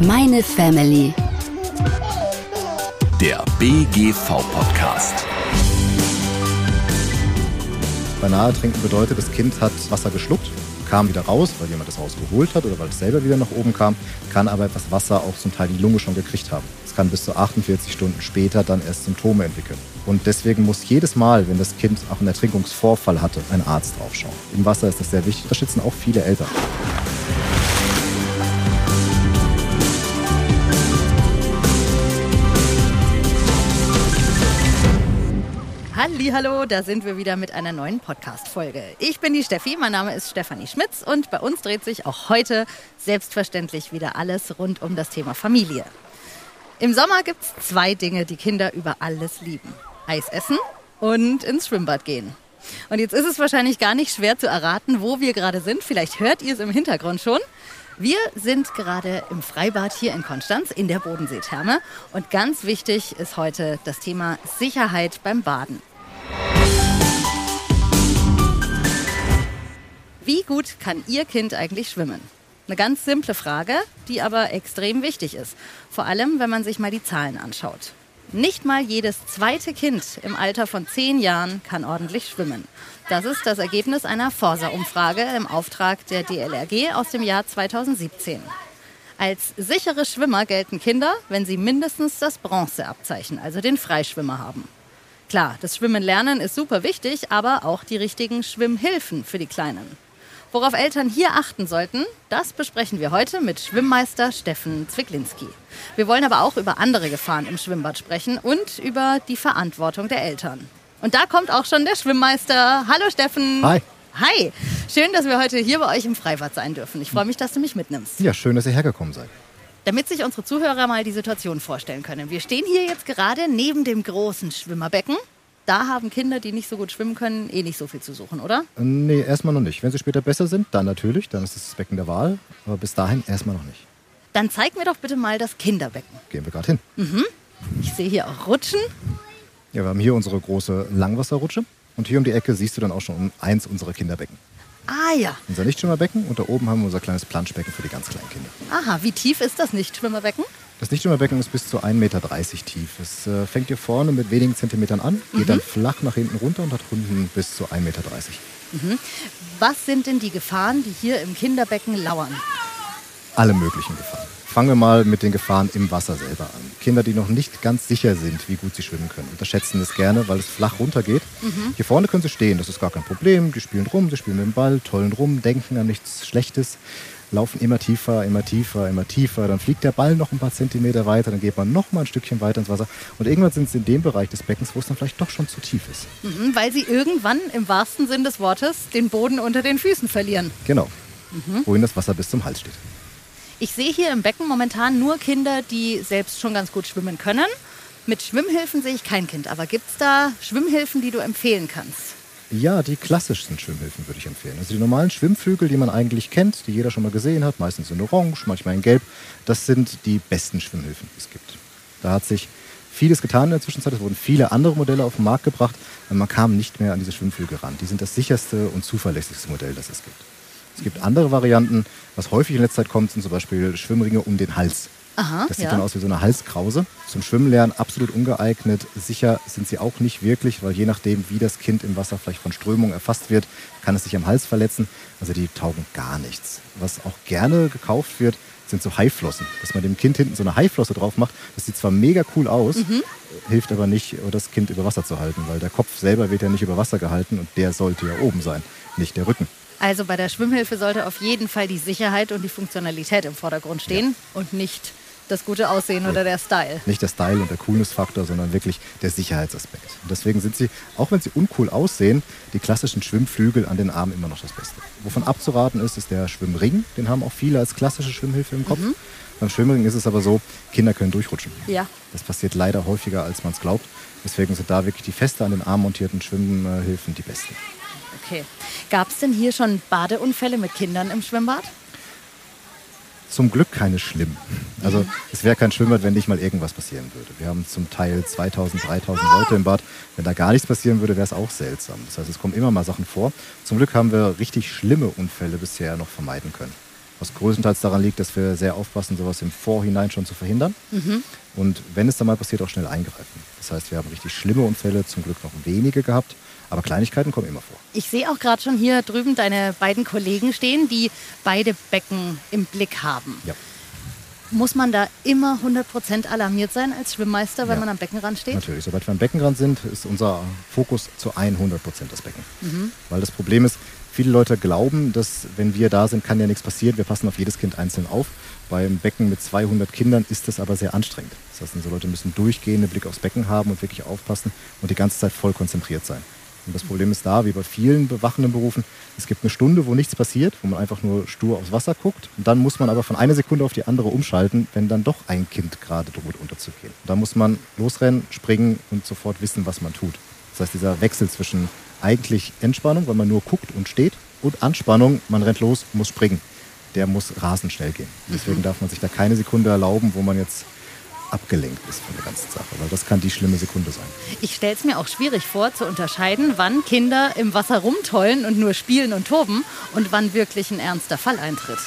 Meine Family. Der BGV-Podcast. Banal trinken bedeutet, das Kind hat Wasser geschluckt, kam wieder raus, weil jemand das rausgeholt hat oder weil es selber wieder nach oben kam, kann aber etwas Wasser auch zum Teil die Lunge schon gekriegt haben. Es kann bis zu 48 Stunden später dann erst Symptome entwickeln. Und deswegen muss jedes Mal, wenn das Kind auch einen Ertrinkungsvorfall hatte, ein Arzt draufschauen. Im Wasser ist das sehr wichtig. Das schätzen auch viele Eltern. Hallo, da sind wir wieder mit einer neuen Podcast-Folge. Ich bin die Steffi, mein Name ist Stefanie Schmitz und bei uns dreht sich auch heute selbstverständlich wieder alles rund um das Thema Familie. Im Sommer gibt es zwei Dinge, die Kinder über alles lieben. Eis essen und ins Schwimmbad gehen. Und jetzt ist es wahrscheinlich gar nicht schwer zu erraten, wo wir gerade sind. Vielleicht hört ihr es im Hintergrund schon. Wir sind gerade im Freibad hier in Konstanz in der Bodenseetherme. Und ganz wichtig ist heute das Thema Sicherheit beim Baden. Wie gut kann Ihr Kind eigentlich schwimmen? Eine ganz simple Frage, die aber extrem wichtig ist. Vor allem, wenn man sich mal die Zahlen anschaut. Nicht mal jedes zweite Kind im Alter von zehn Jahren kann ordentlich schwimmen. Das ist das Ergebnis einer Forsa-Umfrage im Auftrag der DLRG aus dem Jahr 2017. Als sichere Schwimmer gelten Kinder, wenn sie mindestens das Bronzeabzeichen, also den Freischwimmer haben. Klar, das Schwimmen lernen ist super wichtig, aber auch die richtigen Schwimmhilfen für die Kleinen. Worauf Eltern hier achten sollten, das besprechen wir heute mit Schwimmmeister Steffen Zwicklinski. Wir wollen aber auch über andere Gefahren im Schwimmbad sprechen und über die Verantwortung der Eltern. Und da kommt auch schon der Schwimmmeister. Hallo Steffen. Hi. Hi. Schön, dass wir heute hier bei euch im Freibad sein dürfen. Ich freue mich, dass du mich mitnimmst. Ja, schön, dass ihr hergekommen seid. Damit sich unsere Zuhörer mal die Situation vorstellen können. Wir stehen hier jetzt gerade neben dem großen Schwimmerbecken da haben Kinder, die nicht so gut schwimmen können, eh nicht so viel zu suchen, oder? Nee, erstmal noch nicht. Wenn sie später besser sind, dann natürlich, dann ist es das Becken der Wahl. Aber bis dahin erstmal noch nicht. Dann zeig mir doch bitte mal das Kinderbecken. Gehen wir gerade hin. Mhm. Ich sehe hier auch Rutschen. Ja, wir haben hier unsere große Langwasserrutsche. Und hier um die Ecke siehst du dann auch schon eins unserer Kinderbecken. Ah ja. Unser Nichtschwimmerbecken und da oben haben wir unser kleines Planschbecken für die ganz kleinen Kinder. Aha, wie tief ist das Nichtschwimmerbecken? Das Nichtschwimmerbecken ist bis zu 1,30 Meter tief. Es äh, fängt hier vorne mit wenigen Zentimetern an, geht mhm. dann flach nach hinten runter und hat unten bis zu 1,30 Meter. Mhm. Was sind denn die Gefahren, die hier im Kinderbecken lauern? Alle möglichen Gefahren. Fangen wir mal mit den Gefahren im Wasser selber an. Kinder, die noch nicht ganz sicher sind, wie gut sie schwimmen können, unterschätzen es gerne, weil es flach runtergeht. Mhm. Hier vorne können sie stehen, das ist gar kein Problem. Die spielen rum, sie spielen mit dem Ball, tollen rum, denken an nichts Schlechtes laufen immer tiefer, immer tiefer, immer tiefer. Dann fliegt der Ball noch ein paar Zentimeter weiter, dann geht man noch mal ein Stückchen weiter ins Wasser. Und irgendwann sind sie in dem Bereich des Beckens, wo es dann vielleicht doch schon zu tief ist. Mhm, weil sie irgendwann im wahrsten Sinn des Wortes den Boden unter den Füßen verlieren. Genau. Mhm. Wohin das Wasser bis zum Hals steht. Ich sehe hier im Becken momentan nur Kinder, die selbst schon ganz gut schwimmen können. Mit Schwimmhilfen sehe ich kein Kind. Aber gibt es da Schwimmhilfen, die du empfehlen kannst? Ja, die klassischsten Schwimmhilfen würde ich empfehlen. Also die normalen Schwimmflügel, die man eigentlich kennt, die jeder schon mal gesehen hat, meistens in Orange, manchmal in Gelb, das sind die besten Schwimmhilfen, die es gibt. Da hat sich vieles getan in der Zwischenzeit. Es wurden viele andere Modelle auf den Markt gebracht, und man kam nicht mehr an diese Schwimmflügel ran. Die sind das sicherste und zuverlässigste Modell, das es gibt. Es gibt andere Varianten. Was häufig in letzter Zeit kommt, sind zum Beispiel Schwimmringe um den Hals. Aha, das sieht ja. dann aus wie so eine Halskrause. Zum Schwimmenlernen absolut ungeeignet. Sicher sind sie auch nicht wirklich, weil je nachdem, wie das Kind im Wasser vielleicht von Strömung erfasst wird, kann es sich am Hals verletzen. Also die taugen gar nichts. Was auch gerne gekauft wird, sind so Haiflossen. Dass man dem Kind hinten so eine Haiflosse drauf macht. Das sieht zwar mega cool aus, mhm. hilft aber nicht, das Kind über Wasser zu halten, weil der Kopf selber wird ja nicht über Wasser gehalten und der sollte ja oben sein, nicht der Rücken. Also bei der Schwimmhilfe sollte auf jeden Fall die Sicherheit und die Funktionalität im Vordergrund stehen ja. und nicht das gute Aussehen oder der Style. Nicht der Style und der Coolness-Faktor, sondern wirklich der Sicherheitsaspekt. Und deswegen sind sie, auch wenn sie uncool aussehen, die klassischen Schwimmflügel an den Armen immer noch das Beste. Wovon abzuraten ist, ist der Schwimmring. Den haben auch viele als klassische Schwimmhilfe im Kopf. Mhm. Beim Schwimmring ist es aber so, Kinder können durchrutschen. Ja. Das passiert leider häufiger, als man es glaubt. Deswegen sind da wirklich die feste an den Armen montierten Schwimmhilfen die besten. Okay. Gab es denn hier schon Badeunfälle mit Kindern im Schwimmbad? zum Glück keine schlimm. Also es wäre kein Schwimmbad, wenn nicht mal irgendwas passieren würde. Wir haben zum Teil 2000, 3000 Leute im Bad. Wenn da gar nichts passieren würde, wäre es auch seltsam. Das heißt, es kommen immer mal Sachen vor. Zum Glück haben wir richtig schlimme Unfälle bisher noch vermeiden können. Was größtenteils daran liegt, dass wir sehr aufpassen, sowas im Vorhinein schon zu verhindern. Und wenn es dann mal passiert, auch schnell eingreifen. Das heißt, wir haben richtig schlimme Unfälle, zum Glück noch wenige gehabt. Aber Kleinigkeiten kommen immer vor. Ich sehe auch gerade schon hier drüben deine beiden Kollegen stehen, die beide Becken im Blick haben. Ja. Muss man da immer 100% alarmiert sein als Schwimmmeister, wenn Ja. man am Beckenrand steht? Natürlich, sobald wir am Beckenrand sind, ist unser Fokus zu 100 Prozent das Becken. Weil das Problem ist, viele Leute glauben, dass wenn wir da sind, kann ja nichts passieren. Wir passen auf jedes Kind einzeln auf. Beim Becken mit 200 Kindern ist das aber sehr anstrengend. Das heißt, unsere Leute müssen durchgehende Blick aufs Becken haben und wirklich aufpassen und die ganze Zeit voll konzentriert sein. Und das Problem ist da, wie bei vielen bewachenden Berufen, es gibt eine Stunde, wo nichts passiert, wo man einfach nur stur aufs Wasser guckt. Und dann muss man aber von einer Sekunde auf die andere umschalten, wenn dann doch ein Kind gerade droht unterzugehen. Da muss man losrennen, springen und sofort wissen, was man tut. Das heißt, dieser Wechsel zwischen eigentlich Entspannung, weil man nur guckt und steht, und Anspannung, man rennt los, muss springen, der muss rasend schnell gehen. Deswegen darf man sich da keine Sekunde erlauben, wo man jetzt abgelenkt ist von der ganzen Sache, weil das kann die schlimme Sekunde sein. Ich stelle es mir auch schwierig vor, zu unterscheiden, wann Kinder im Wasser rumtollen und nur spielen und toben und wann wirklich ein ernster Fall eintritt.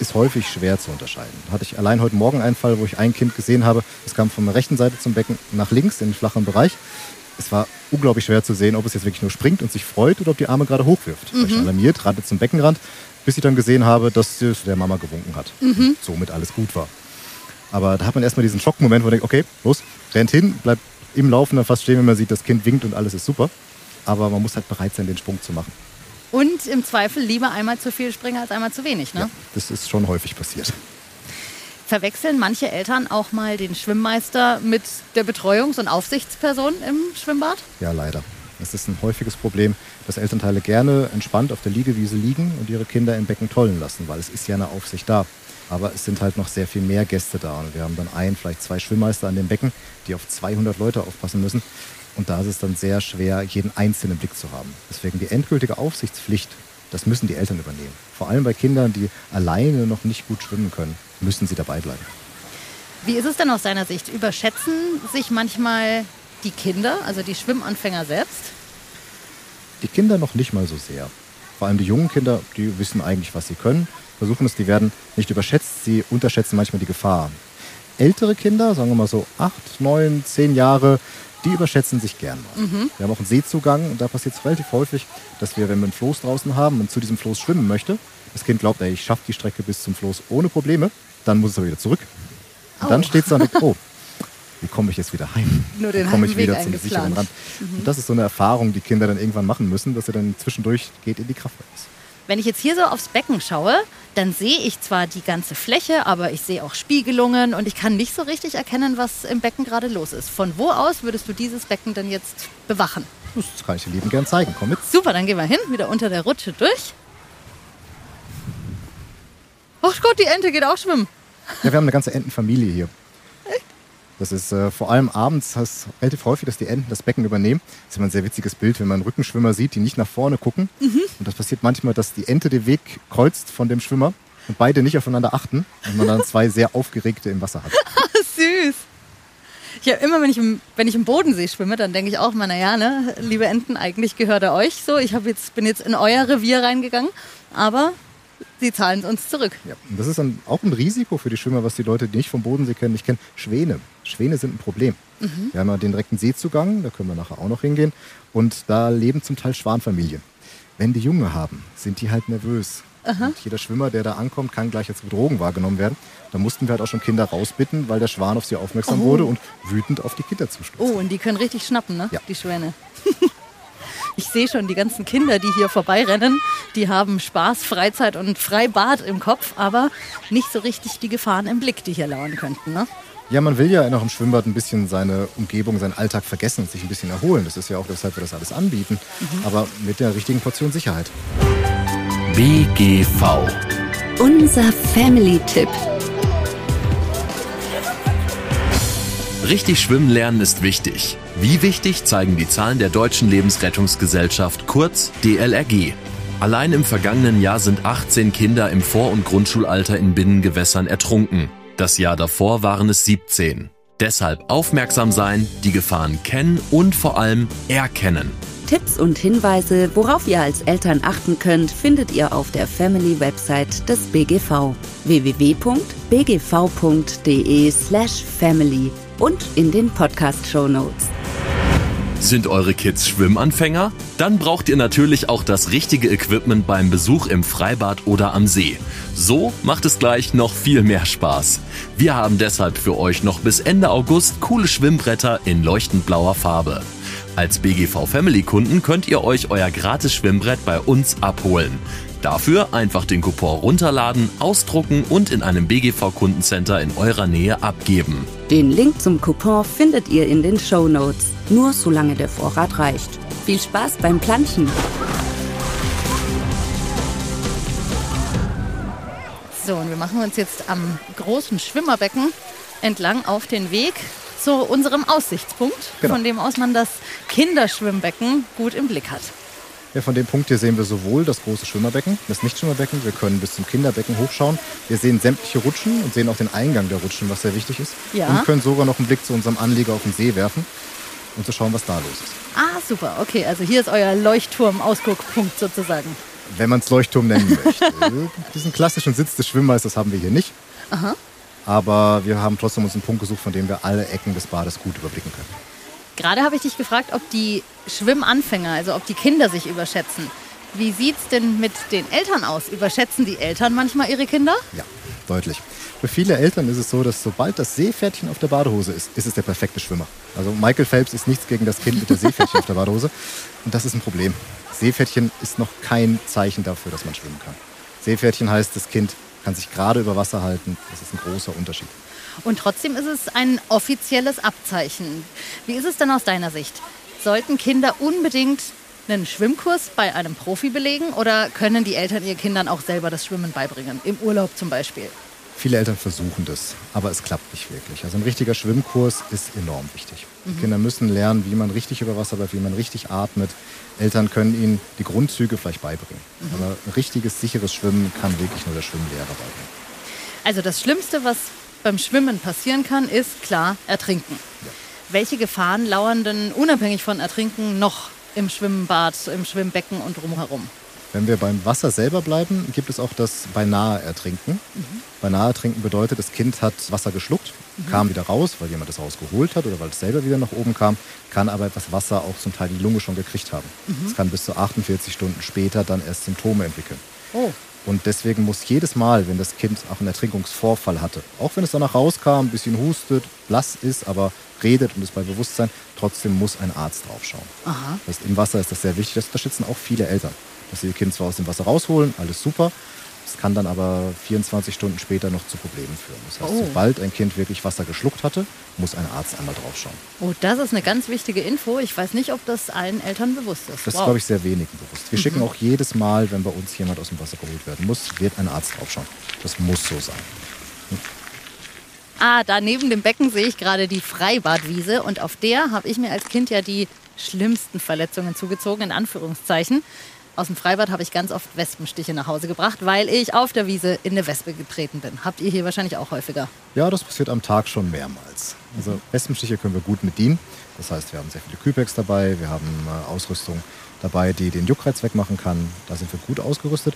ist häufig schwer zu unterscheiden. Hatte ich allein heute Morgen einen Fall, wo ich ein Kind gesehen habe. Es kam von der rechten Seite zum Becken nach links in den flachen Bereich. Es war unglaublich schwer zu sehen, ob es jetzt wirklich nur springt und sich freut oder ob die Arme gerade hochwirft. Ich war schon alarmiert, rannte zum Beckenrand, bis ich dann gesehen habe, dass der Mama gewunken hat. Und somit alles gut war. Aber da hat man erstmal diesen Schockmoment, wo man denkt, okay, los, rennt hin, bleibt im Laufen, dann fast stehen, wenn man sieht, das Kind winkt und alles ist super. Aber man muss halt bereit sein, den Sprung zu machen. Und im Zweifel lieber einmal zu viel springen als einmal zu wenig. Ne? Ja, das ist schon häufig passiert. Verwechseln manche Eltern auch mal den Schwimmmeister mit der Betreuungs- und Aufsichtsperson im Schwimmbad? Ja, leider. Es ist ein häufiges Problem, dass Elternteile gerne entspannt auf der Liegewiese liegen und ihre Kinder im Becken tollen lassen, weil es ist ja eine Aufsicht da. Aber es sind halt noch sehr viel mehr Gäste da und wir haben dann ein, vielleicht zwei Schwimmmeister an dem Becken, die auf 200 Leute aufpassen müssen. Und da ist es dann sehr schwer, jeden einzelnen Blick zu haben. Deswegen die endgültige Aufsichtspflicht, das müssen die Eltern übernehmen. Vor allem bei Kindern, die alleine noch nicht gut schwimmen können, müssen sie dabei bleiben. Wie ist es denn aus deiner Sicht? Überschätzen sich manchmal die Kinder, also die Schwimmanfänger selbst? Die Kinder noch nicht mal so sehr. Vor allem die jungen Kinder, die wissen eigentlich, was sie können, versuchen es, die werden nicht überschätzt, sie unterschätzen manchmal die Gefahr. Ältere Kinder, sagen wir mal so acht, neun, zehn Jahre, die überschätzen sich gern mal. Wir haben auch einen Seezugang und da passiert es relativ häufig, dass wir, wenn wir einen Floß draußen haben und zu diesem Floß schwimmen möchte, das Kind glaubt, ey, ich schaffe die Strecke bis zum Floß ohne Probleme, dann muss es aber wieder zurück. Und dann Oh. steht es da und denkt, oh, wie komme ich jetzt wieder heim? Nur den wie komme ich wieder zum sicheren. Rand? Und das ist so eine Erfahrung, die Kinder dann irgendwann machen müssen, dass sie dann zwischendurch geht in die Kraft. Wenn ich jetzt hier so aufs Becken schaue, dann sehe ich zwar die ganze Fläche, aber ich sehe auch Spiegelungen und ich kann nicht so richtig erkennen, was im Becken gerade los ist. Von wo aus würdest du dieses Becken denn jetzt bewachen? Das kann ich dir lieben gern zeigen. Komm mit. Super, dann gehen wir hin, wieder unter der Rutsche durch. Ach Gott, die Ente geht auch schwimmen. Ja, wir haben eine ganze Entenfamilie hier. Das ist äh, vor allem abends hast relativ häufig, dass die Enten das Becken übernehmen. Das ist immer ein sehr witziges Bild, wenn man Rückenschwimmer sieht, die nicht nach vorne gucken. Und das passiert manchmal, dass die Ente den Weg kreuzt von dem Schwimmer und beide nicht aufeinander achten und man dann zwei sehr aufgeregte im Wasser hat. Süß. Ich habe immer, wenn ich, im, wenn ich im Bodensee schwimme, dann denke ich auch mal, naja, ne, liebe Enten, eigentlich gehört er euch so. Ich hab jetzt, bin jetzt in euer Revier reingegangen, aber sie zahlen es uns zurück. Ja, und das ist dann auch ein Risiko für die Schwimmer, was die Leute, die nicht vom Bodensee kennen, nicht kennen. Schwäne. Schwäne sind ein Problem. Wir haben ja den direkten Seezugang, da können wir nachher auch noch hingehen. Und da leben zum Teil Schwanfamilien. Wenn die Junge haben, sind die halt nervös. Und jeder Schwimmer, der da ankommt, kann gleich als Bedrohung wahrgenommen werden. Da mussten wir halt auch schon Kinder rausbitten, weil der Schwan auf sie aufmerksam Oh. wurde und wütend auf die Kinder zustoßt. Oh, und die können richtig schnappen, ne? Ja. Die Schwäne. Ich sehe schon die ganzen Kinder, die hier vorbeirennen, die haben Spaß, Freizeit und Freibad im Kopf, aber nicht so richtig die Gefahren im Blick, die hier lauern könnten. Ne? Ja, man will ja noch im Schwimmbad ein bisschen seine Umgebung, seinen Alltag vergessen und sich ein bisschen erholen. Das ist ja auch weshalb wir das alles anbieten. Aber mit der richtigen Portion Sicherheit. BGV. Unser Family-Tipp. Richtig schwimmen lernen ist wichtig. Wie wichtig zeigen die Zahlen der Deutschen Lebensrettungsgesellschaft, kurz DLRG. Allein im vergangenen Jahr sind 18 Kinder im Vor- und Grundschulalter in Binnengewässern ertrunken. Das Jahr davor waren es 17. Deshalb aufmerksam sein, die Gefahren kennen und vor allem erkennen. Tipps und Hinweise, worauf ihr als Eltern achten könnt, findet ihr auf der Family-Website des BGV www.bgv.de/family und in den Podcast-Show Notes. Sind eure Kids Schwimmanfänger? Dann braucht ihr natürlich auch das richtige Equipment beim Besuch im Freibad oder am See. So macht es gleich noch viel mehr Spaß. Wir haben deshalb für euch noch bis Ende August coole Schwimmbretter in leuchtend blauer Farbe. Als BGV Family Kunden könnt ihr euch euer gratis Schwimmbrett bei uns abholen. Dafür einfach den Coupon runterladen, ausdrucken und in einem BGV Kundencenter in eurer Nähe abgeben. Den Link zum Coupon findet ihr in den Show Notes. Nur solange der Vorrat reicht. Viel Spaß beim Planschen. So, und wir machen uns jetzt am großen Schwimmerbecken entlang auf den Weg zu unserem Aussichtspunkt, Genau. von dem aus man das Kinderschwimmbecken gut im Blick hat. Ja, von dem Punkt hier sehen wir sowohl das große Schwimmerbecken, das Nichtschwimmerbecken. Wir können bis zum Kinderbecken hochschauen. Wir sehen sämtliche Rutschen und sehen auch den Eingang der Rutschen, was sehr wichtig ist. Ja. Und können sogar noch einen Blick zu unserem Anlieger auf den See werfen und zu schauen, was da los ist. Ah, super. Okay, also hier ist euer Leuchtturm-Ausguckpunkt sozusagen. Wenn man es Leuchtturm nennen möchte. Diesen klassischen Sitz des Schwimmmeisters haben wir hier nicht. Aber wir haben trotzdem uns einen Punkt gesucht, von dem wir alle Ecken des Bades gut überblicken können. Gerade habe ich dich gefragt, ob die Schwimmanfänger, also ob die Kinder sich überschätzen. Wie sieht's denn mit den Eltern aus? Überschätzen die Eltern manchmal ihre Kinder? Ja, deutlich. Für viele Eltern ist es so, dass sobald das Seepferdchen auf der Badehose ist, ist es der perfekte Schwimmer. Also Michael Phelps ist nichts gegen das Kind mit der Seepferdchen auf der Badehose. Und das ist ein Problem. Seepferdchen ist noch kein Zeichen dafür, dass man schwimmen kann. Seepferdchen heißt, das Kind kann sich gerade über Wasser halten. Das ist ein großer Unterschied. Und trotzdem ist es ein offizielles Abzeichen. Wie ist es denn aus deiner Sicht? Sollten Kinder unbedingt einen Schwimmkurs bei einem Profi belegen oder können die Eltern ihren Kindern auch selber das Schwimmen beibringen? Im Urlaub zum Beispiel. Viele Eltern versuchen das, aber es klappt nicht wirklich. Also ein richtiger Schwimmkurs ist enorm wichtig. Die Kinder müssen lernen, wie man richtig über Wasser bleibt, wie man richtig atmet. Eltern können ihnen die Grundzüge vielleicht beibringen. Aber ein richtiges, sicheres Schwimmen kann wirklich nur der Schwimmlehrer beibringen. Also das Schlimmste, was beim Schwimmen passieren kann, ist klar Ertrinken. Welche Gefahren lauern denn unabhängig von Ertrinken noch im Schwimmbad, im Schwimmbecken und drumherum? Wenn wir beim Wasser selber bleiben, gibt es auch das beinahe Ertrinken. Beinahe Ertrinken bedeutet, das Kind hat Wasser geschluckt, kam wieder raus, weil jemand das rausgeholt hat oder weil es selber wieder nach oben kam, kann aber etwas Wasser auch zum Teil die Lunge schon gekriegt haben. Es kann bis zu 48 Stunden später dann erst Symptome entwickeln. Oh, Und deswegen muss jedes Mal, wenn das Kind auch einen Ertrinkungsvorfall hatte, auch wenn es danach rauskam, ein bisschen hustet, blass ist, aber redet und ist bei Bewusstsein, trotzdem muss ein Arzt draufschauen. aha. Das heißt, im Wasser ist das sehr wichtig. Das unterstützen auch viele Eltern. Dass sie ihr Kind zwar aus dem Wasser rausholen, alles super. Es kann dann aber 24 Stunden später noch zu Problemen führen. Das heißt, Oh. sobald ein Kind wirklich Wasser geschluckt hatte, muss ein Arzt einmal draufschauen. Oh, das ist eine ganz wichtige Info. Ich weiß nicht, ob das allen Eltern bewusst ist. Das ist, Wow. glaube ich, sehr wenigen bewusst. Wir schicken auch jedes Mal, wenn bei uns jemand aus dem Wasser geholt werden muss, wird ein Arzt draufschauen. Das muss so sein. Ah, da neben dem Becken sehe ich gerade die Freibadwiese und auf der habe ich mir als Kind ja die schlimmsten Verletzungen zugezogen, in Anführungszeichen. Aus dem Freibad habe ich ganz oft Wespenstiche nach Hause gebracht, weil ich auf der Wiese in eine Wespe getreten bin. Habt ihr hier wahrscheinlich auch häufiger. Ja, das passiert am Tag schon mehrmals. Also Wespenstiche können wir gut bedienen. Das heißt, wir haben sehr viele Kühlpacks dabei, wir haben äh, Ausrüstung dabei, die den Juckreiz wegmachen kann. Da sind wir gut ausgerüstet.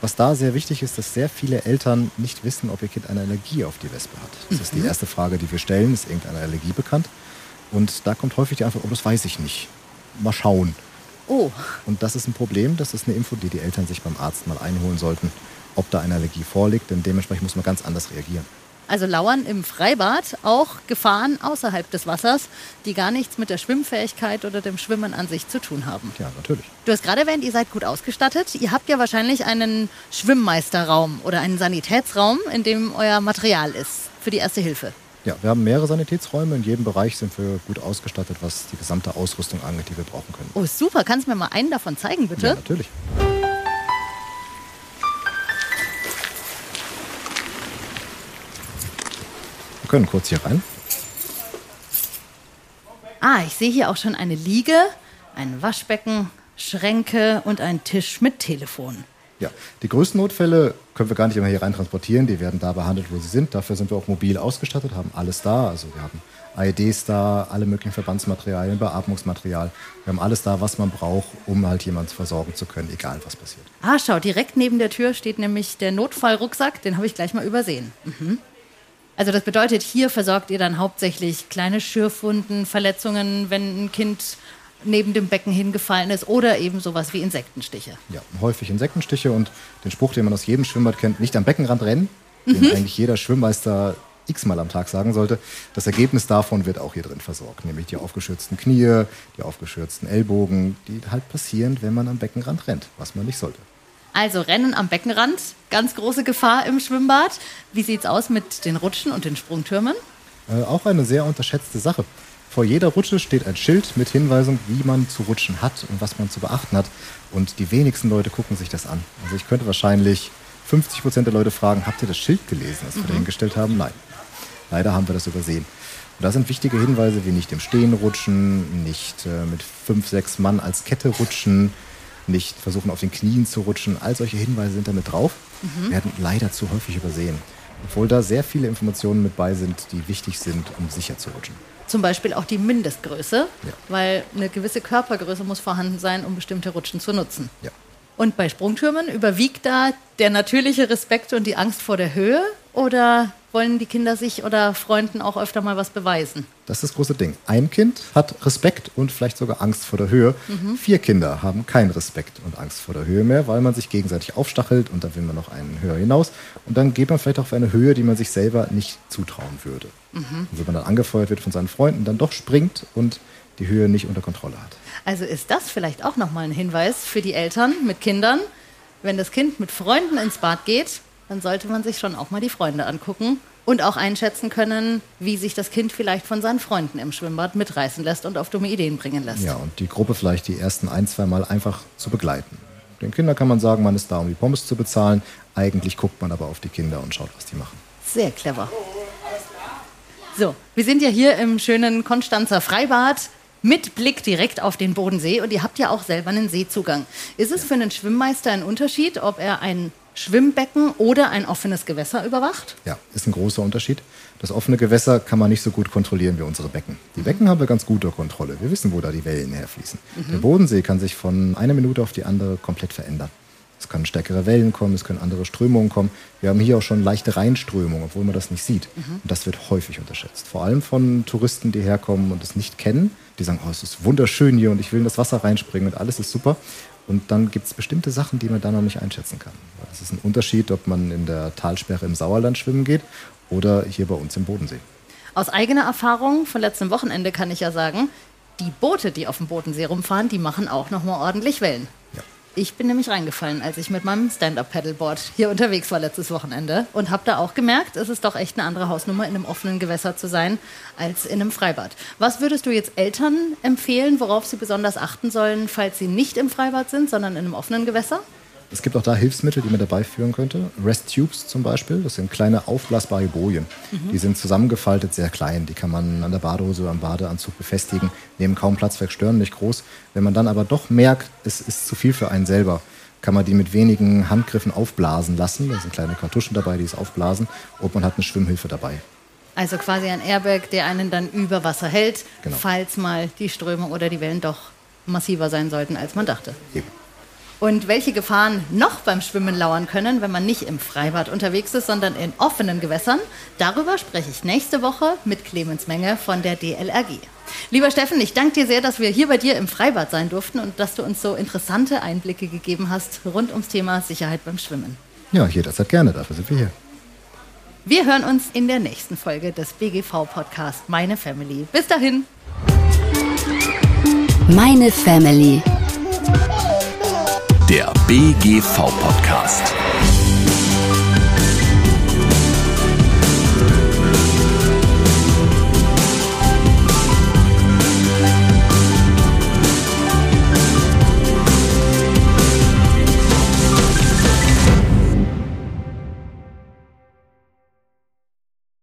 Was da sehr wichtig ist, dass sehr viele Eltern nicht wissen, ob ihr Kind eine Allergie auf die Wespe hat. Das ist die erste Frage, die wir stellen. Ist irgendeine Allergie bekannt? Und da kommt häufig die Antwort, oh, das weiß ich nicht. Mal schauen. Oh, Und das ist ein Problem. Das ist eine Info, die die Eltern sich beim Arzt mal einholen sollten, ob da eine Allergie vorliegt. Denn dementsprechend muss man ganz anders reagieren. also lauern im Freibad auch Gefahren außerhalb des Wassers, die gar nichts mit der Schwimmfähigkeit oder dem Schwimmen an sich zu tun haben. Ja, natürlich. Du hast gerade erwähnt, ihr seid gut ausgestattet. Ihr habt ja wahrscheinlich einen Schwimmmeisterraum oder einen Sanitätsraum, in dem euer Material ist für die Erste Hilfe. Ja, wir haben mehrere Sanitätsräume. In jedem Bereich sind wir gut ausgestattet, was die gesamte Ausrüstung angeht, die wir brauchen können. Oh, super. Kannst du mir mal einen davon zeigen, bitte? Ja, natürlich. Wir können kurz hier rein. Ah, ich sehe hier auch schon eine Liege, ein Waschbecken, Schränke und einen Tisch mit Telefon. Ja, die größten Notfälle können wir gar nicht immer hier rein transportieren. Die werden da behandelt, wo sie sind. Dafür sind wir auch mobil ausgestattet, haben alles da. Also wir haben AEDs da, alle möglichen Verbandsmaterialien, Beatmungsmaterial. Wir haben alles da, was man braucht, um halt jemanden versorgen zu können, egal was passiert. Ah, schau, direkt neben der Tür steht nämlich der Notfallrucksack, den habe ich gleich mal übersehen. Mhm. Also das bedeutet, hier versorgt ihr dann hauptsächlich kleine Schürfwunden, Verletzungen, wenn ein Kind neben dem Becken hingefallen ist oder eben sowas wie Insektenstiche. Ja, häufig Insektenstiche und den Spruch, den man aus jedem Schwimmbad kennt, nicht am Beckenrand rennen, den mhm. eigentlich jeder Schwimmmeister x-mal am Tag sagen sollte. Das Ergebnis davon wird auch hier drin versorgt, nämlich die aufgeschürzten Knie, die aufgeschürzten Ellbogen, die halt passieren, wenn man am Beckenrand rennt, was man nicht sollte. Also Rennen am Beckenrand, ganz große Gefahr im Schwimmbad. Wie sieht es aus mit den Rutschen und den Sprungtürmen? Äh, auch eine sehr unterschätzte Sache. Vor jeder Rutsche steht ein Schild mit Hinweisung, wie man zu rutschen hat und was man zu beachten hat. Und die wenigsten Leute gucken sich das an. Also ich könnte wahrscheinlich 50 Prozent der Leute fragen, habt ihr das Schild gelesen, das wir mhm. dahingestellt haben? Nein. Leider haben wir das übersehen. Und da sind wichtige Hinweise wie nicht im Stehen rutschen, nicht äh, mit fünf, sechs Mann als Kette rutschen, nicht versuchen auf den Knien zu rutschen. All solche Hinweise sind damit drauf, mhm. werden leider zu häufig übersehen. Obwohl da sehr viele Informationen mit bei sind, die wichtig sind, um sicher zu rutschen. Zum Beispiel auch die Mindestgröße, ja. weil eine gewisse Körpergröße muss vorhanden sein, um bestimmte Rutschen zu nutzen. Ja. Und bei Sprungtürmen überwiegt da der natürliche Respekt und die Angst vor der Höhe oder wollen die Kinder sich oder Freunden auch öfter mal was beweisen? Das ist das große Ding. Ein Kind hat Respekt und vielleicht sogar Angst vor der Höhe. Mhm. Vier Kinder haben keinen Respekt und Angst vor der Höhe mehr, weil man sich gegenseitig aufstachelt und dann will man noch einen höher hinaus. Und dann geht man vielleicht auch auf eine Höhe, die man sich selber nicht zutrauen würde. Mhm. Und wenn man dann angefeuert wird von seinen Freunden, dann doch springt und die Höhe nicht unter Kontrolle hat. Also ist das vielleicht auch nochmal ein Hinweis für die Eltern mit Kindern. Wenn das Kind mit Freunden ins Bad geht, dann sollte man sich schon auch mal die Freunde angucken und auch einschätzen können, wie sich das Kind vielleicht von seinen Freunden im Schwimmbad mitreißen lässt und auf dumme Ideen bringen lässt. Ja, und die Gruppe vielleicht die ersten ein, zwei Mal einfach zu begleiten. Den Kindern kann man sagen, man ist da, um die Pommes zu bezahlen. Eigentlich guckt man aber auf die Kinder und schaut, was die machen. Sehr clever. So, wir sind ja hier im schönen Konstanzer Freibad mit Blick direkt auf den Bodensee und ihr habt ja auch selber einen Seezugang. Ist es für einen Schwimmmeister ein Unterschied, ob er ein Schwimmbecken oder ein offenes Gewässer überwacht? Ja, ist ein großer Unterschied. Das offene Gewässer kann man nicht so gut kontrollieren wie unsere Becken. Die Becken haben wir ganz gute Kontrolle. Wir wissen, wo da die Wellen herfließen. Mhm. Der Bodensee kann sich von einer Minute auf die andere komplett verändern. Es können stärkere Wellen kommen, es können andere Strömungen kommen. Wir haben hier auch schon leichte Reinströmungen, obwohl man das nicht sieht. Mhm. Und das wird häufig unterschätzt. Vor allem von Touristen, die herkommen und es nicht kennen. Die sagen, oh, es ist wunderschön hier und ich will in das Wasser reinspringen und alles ist super. Und dann gibt es bestimmte Sachen, die man da noch nicht einschätzen kann. Es ist ein Unterschied, ob man in der Talsperre im Sauerland schwimmen geht oder hier bei uns im Bodensee. Aus eigener Erfahrung von letztem Wochenende kann ich ja sagen, die Boote, die auf dem Bodensee rumfahren, die machen auch noch mal ordentlich Wellen. Ich bin nämlich reingefallen, als ich mit meinem Stand-Up-Paddleboard hier unterwegs war letztes Wochenende und habe da auch gemerkt, es ist doch echt eine andere Hausnummer, in einem offenen Gewässer zu sein, als in einem Freibad. Was würdest du jetzt Eltern empfehlen, worauf sie besonders achten sollen, falls sie nicht im Freibad sind, sondern in einem offenen Gewässer? Es gibt auch da Hilfsmittel, die man dabei führen könnte. Rest Tubes zum Beispiel, das sind kleine aufblasbare Bojen. Mhm. Die sind zusammengefaltet, sehr klein. Die kann man an der Badehose oder am Badeanzug befestigen, nehmen kaum Platz weg, stören nicht groß. Wenn man dann aber doch merkt, es ist zu viel für einen selber, kann man die mit wenigen Handgriffen aufblasen lassen. Da sind kleine Kartuschen dabei, die es aufblasen. Und man hat eine Schwimmhilfe dabei. Also quasi ein Airbag, der einen dann über Wasser hält, genau. falls mal die Strömung oder die Wellen doch massiver sein sollten, als man dachte. Eben. Und welche Gefahren noch beim Schwimmen lauern können, wenn man nicht im Freibad unterwegs ist, sondern in offenen Gewässern, darüber spreche ich nächste Woche mit Clemens Menge von der DLRG. Lieber Steffen, ich danke dir sehr, dass wir hier bei dir im Freibad sein durften und dass du uns so interessante Einblicke gegeben hast rund ums Thema Sicherheit beim Schwimmen. Ja, jederzeit gerne, dafür sind wir hier. Wir hören uns in der nächsten Folge des BGV-Podcast Meine Family. Bis dahin. Meine Family der BGV-Podcast.